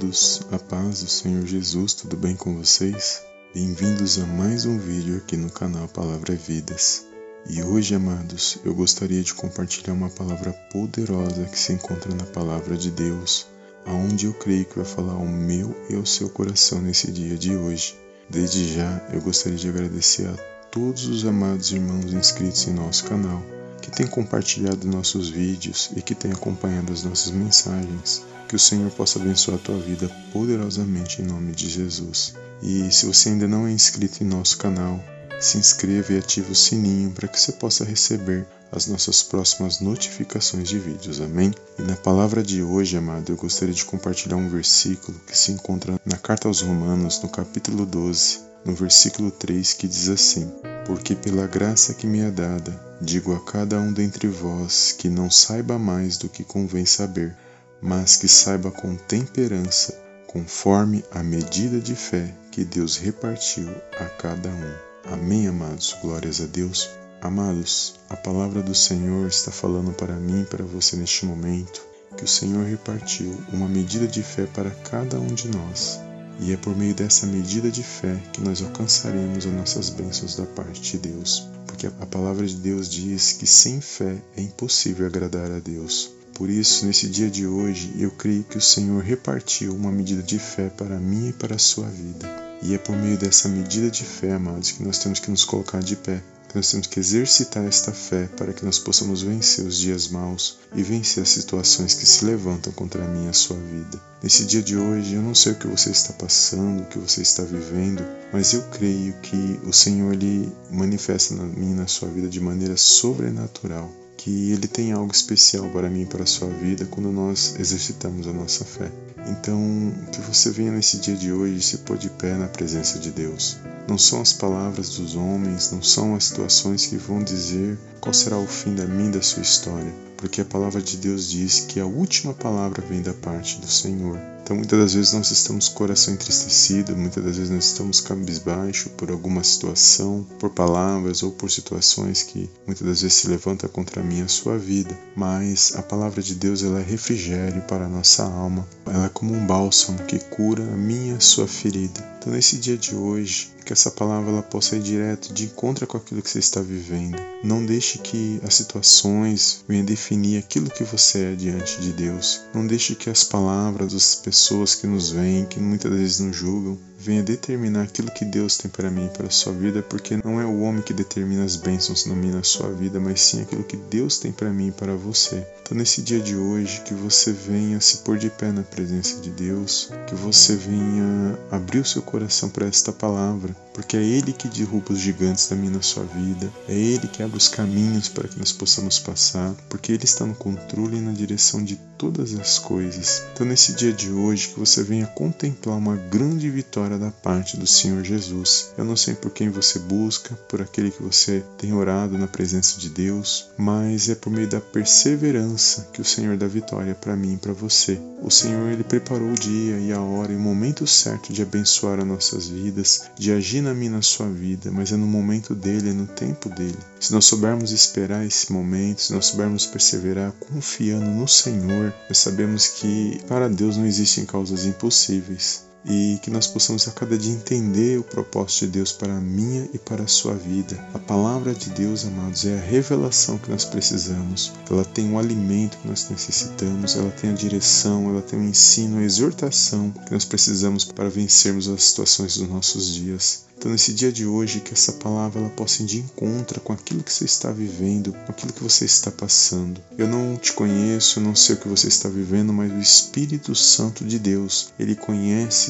amados, a paz do Senhor Jesus, tudo bem com vocês? Bem-vindos a mais um vídeo aqui no canal Palavra Vidas. E hoje, amados, eu gostaria de compartilhar uma palavra poderosa que se encontra na Palavra de Deus, aonde eu creio que vai falar ao meu e ao seu coração nesse dia de hoje. Desde já, eu gostaria de agradecer a todos os amados irmãos inscritos em nosso canal, que têm compartilhado nossos vídeos e que têm acompanhado as nossas mensagens. Que o Senhor possa abençoar a tua vida poderosamente em nome de Jesus. E se você ainda não é inscrito em nosso canal, se inscreva e ative o sininho para que você possa receber as nossas próximas notificações de vídeos. Amém? E na palavra de hoje, amado, eu gostaria de compartilhar um versículo que se encontra na carta aos Romanos, no capítulo 12, no versículo 3, que diz assim: Porque pela graça que me é dada, digo a cada um dentre vós que não saiba mais do que convém saber mas que saiba com temperança, conforme a medida de fé que Deus repartiu a cada um. Amém, amados. Glórias a Deus. Amados, a palavra do Senhor está falando para mim e para você neste momento que o Senhor repartiu uma medida de fé para cada um de nós. E é por meio dessa medida de fé que nós alcançaremos as nossas bênçãos da parte de Deus. Porque a palavra de Deus diz que sem fé é impossível agradar a Deus. Por isso, nesse dia de hoje, eu creio que o Senhor repartiu uma medida de fé para mim e para a sua vida. E é por meio dessa medida de fé, amados, que nós temos que nos colocar de pé, que nós temos que exercitar esta fé para que nós possamos vencer os dias maus e vencer as situações que se levantam contra minha e a sua vida. Nesse dia de hoje, eu não sei o que você está passando, o que você está vivendo, mas eu creio que o Senhor ele manifesta na minha e na sua vida de maneira sobrenatural que Ele tem algo especial para mim e para a sua vida quando nós exercitamos a nossa fé. Então, que você venha nesse dia de hoje se pôr de pé na presença de Deus. Não são as palavras dos homens, não são as situações que vão dizer qual será o fim da minha da sua história, porque a palavra de Deus diz que a última palavra vem da parte do Senhor. Então, muitas das vezes nós estamos com o coração entristecido, muitas das vezes nós estamos cabisbaixo por alguma situação, por palavras ou por situações que muitas das vezes se levantam contra mim e a sua vida. Mas a palavra de Deus ela é refrigério para a nossa alma, ela é como um bálsamo que cura a minha sua ferida. Então, nesse dia de hoje, que essa palavra ela possa ir direto de encontro com aquilo que você está vivendo. Não deixe que as situações venham definir aquilo que você é diante de Deus. Não deixe que as palavras das pessoas que nos veem, que muitas vezes nos julgam, venha determinar aquilo que Deus tem para mim e para a sua vida, porque não é o homem que determina as bênçãos na minha na sua vida, mas sim aquilo que Deus tem para mim e para você. Então, nesse dia de hoje, que você venha se pôr de pé na presença de Deus, que você venha abrir o seu coração para esta palavra, porque é Ele que derruba os gigantes da minha na sua vida, é Ele que abre os caminhos para que nós possamos passar, porque Ele está no controle e na direção de todas as coisas. Então, nesse dia de hoje, que você venha contemplar uma grande vitória da parte do Senhor Jesus. Eu não sei por quem você busca, por aquele que você tem orado na presença de Deus, mas é por meio da perseverança que o Senhor dá vitória para mim e para você. O Senhor ele preparou o dia e a hora e o momento certo de abençoar as nossas vidas, de agir na minha na sua vida, mas é no momento dele, é no tempo dele. Se nós soubermos esperar esse momento, se nós soubermos perseverar confiando no Senhor, nós sabemos que para Deus não existem causas impossíveis e que nós possamos a cada dia entender o propósito de Deus para a minha e para a sua vida. A palavra de Deus, amados, é a revelação que nós precisamos. Ela tem o alimento que nós necessitamos, ela tem a direção, ela tem o ensino, a exortação que nós precisamos para vencermos as situações dos nossos dias. Então, nesse dia de hoje, que essa palavra ela possa ir de encontro com aquilo que você está vivendo, com aquilo que você está passando. Eu não te conheço, eu não sei o que você está vivendo, mas o Espírito Santo de Deus, ele conhece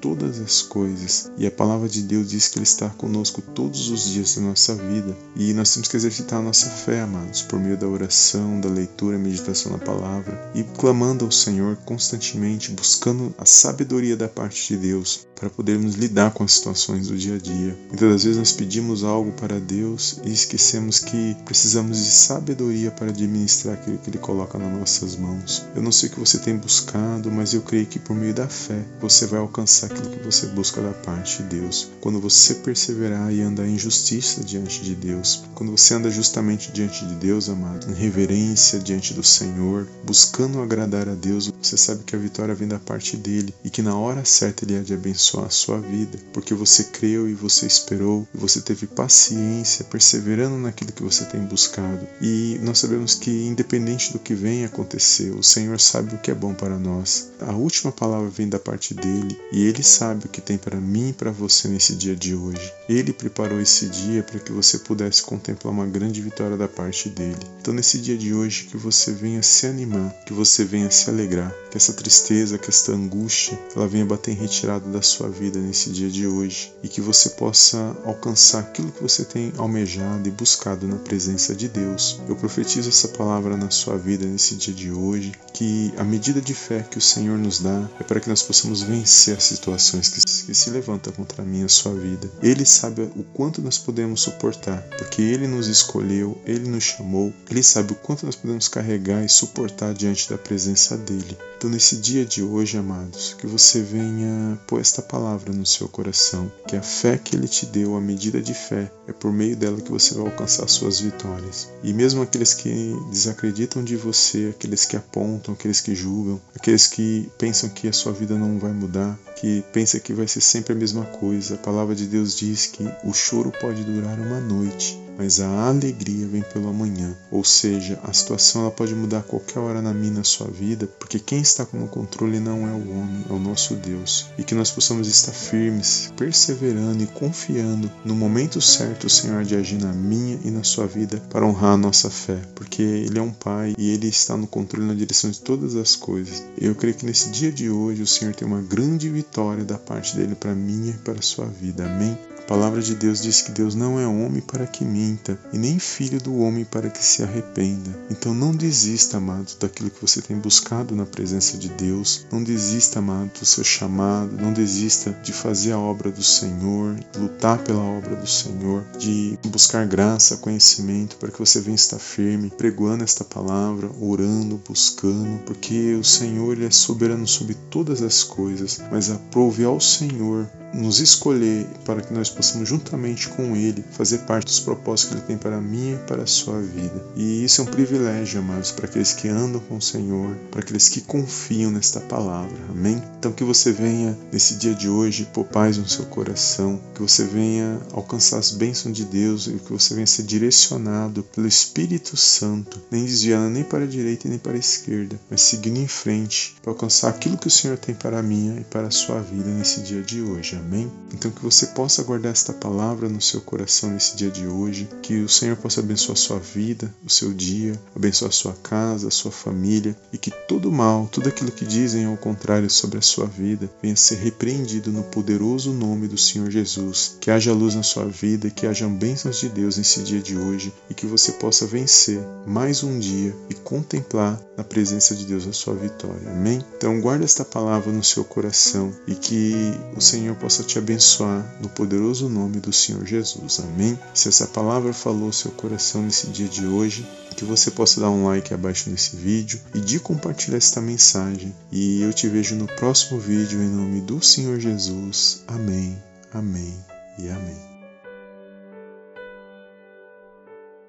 todas as coisas. E a palavra de Deus diz que Ele está conosco todos os dias da nossa vida. E nós temos que exercitar a nossa fé, amados, por meio da oração, da leitura, meditação na palavra e clamando ao Senhor constantemente, buscando a sabedoria da parte de Deus para podermos lidar com as situações do dia a dia. Muitas das vezes nós pedimos algo para Deus e esquecemos que precisamos de sabedoria para administrar aquilo que Ele coloca nas nossas mãos. Eu não sei o que você tem buscado, mas eu creio que por meio da fé você vai alcançar aquilo que você busca da parte de Deus. Quando você perseverar e andar em justiça diante de Deus, quando você anda justamente diante de Deus, amado, em reverência diante do Senhor, buscando agradar a Deus, você sabe que a vitória vem da parte dele e que na hora certa ele há de abençoar a sua vida, porque você creu e você esperou, e você teve paciência, perseverando naquilo que você tem buscado. E nós sabemos que independente do que venha acontecer, o Senhor sabe o que é bom para nós. A última palavra vem da parte dele e ele sabe o que tem para mim e para você nesse dia de hoje. Ele preparou esse dia para que você pudesse contemplar uma grande vitória da parte dele. Então, nesse dia de hoje, que você venha se animar, que você venha se alegrar, que essa tristeza, que esta angústia, ela venha bater em retirada da sua vida nesse dia de hoje e que você possa alcançar aquilo que você tem almejado e buscado na presença de Deus. Eu profetizo essa palavra na sua vida nesse dia de hoje, que a medida de fé que o Senhor nos dá é para que nós possamos vencer as situações que, que se levantam contra mim a sua vida. Ele sabe o quanto nós podemos suportar, porque Ele nos escolheu, Ele nos chamou, Ele sabe o quanto nós podemos carregar e suportar diante da presença dEle. Então, nesse dia de hoje, amados, que você venha pôr esta palavra no seu coração, que a fé que Ele te deu, a medida de fé, é por meio dela que você vai alcançar suas vitórias. E mesmo aqueles que desacreditam de você, aqueles que apontam, aqueles que julgam, aqueles que pensam que a sua vida não vai mudar, que pensa que vai ser sempre a mesma coisa, a palavra de Deus diz que o choro pode durar uma noite, mas a alegria vem pelo amanhã. Ou seja, a situação ela pode mudar a qualquer hora na minha na sua vida, porque quem está no controle não é o homem, é o nosso Deus. E que nós possamos estar firmes, perseverando e confiando no momento certo o Senhor de agir na minha e na sua vida para honrar a nossa fé, porque Ele é um Pai e Ele está no controle na direção de todas as coisas. Eu creio que nesse dia de hoje o Senhor tem uma grande vitória da parte dele para minha e para a sua vida. Amém? A palavra de Deus diz que Deus não é homem para que minta, e nem filho do homem para que se arrependa. Então não desista, amado, daquilo que você tem buscado na presença de Deus. Não desista, amado, do seu chamado. Não desista de fazer a obra do Senhor, de lutar pela obra do Senhor, de buscar graça, conhecimento, para que você venha estar firme, pregoando esta palavra, orando, buscando, porque o Senhor ele é soberano sobre todas as coisas, mas aprove ao Senhor nos escolher para que nós possamos juntamente com Ele fazer parte dos propósitos que Ele tem para mim e para a sua vida. E isso é um privilégio, amados, para aqueles que andam com o Senhor, para aqueles que confiam nesta palavra. Amém? Então que você venha nesse dia de hoje pôr paz no seu coração, que você venha alcançar as bênçãos de Deus e que você venha ser direcionado pelo Espírito Santo, nem desviando nem para a direita nem para a esquerda, mas seguindo em frente para alcançar aquilo que o Senhor tem para a minha e para a sua vida nesse dia de hoje. Amém? Então que você possa guardar esta palavra no seu coração nesse dia de hoje, que o Senhor possa abençoar sua vida, o seu dia, abençoar sua casa, a sua família e que todo mal, tudo aquilo que dizem ao contrário sobre a sua vida, venha ser repreendido no poderoso nome do Senhor Jesus. Que haja luz na sua vida, que hajam bênçãos de Deus nesse dia de hoje e que você possa vencer mais um dia e contemplar na presença de Deus a sua vitória. Amém? Então guarda esta palavra no seu coração e que o Senhor possa te abençoar no poderoso nome do Senhor Jesus. Amém? Se essa palavra falou seu coração nesse dia de hoje, que você possa dar um like abaixo nesse vídeo e de compartilhar esta mensagem. E eu te vejo no próximo vídeo em nome do Senhor Jesus. Amém, amém e amém.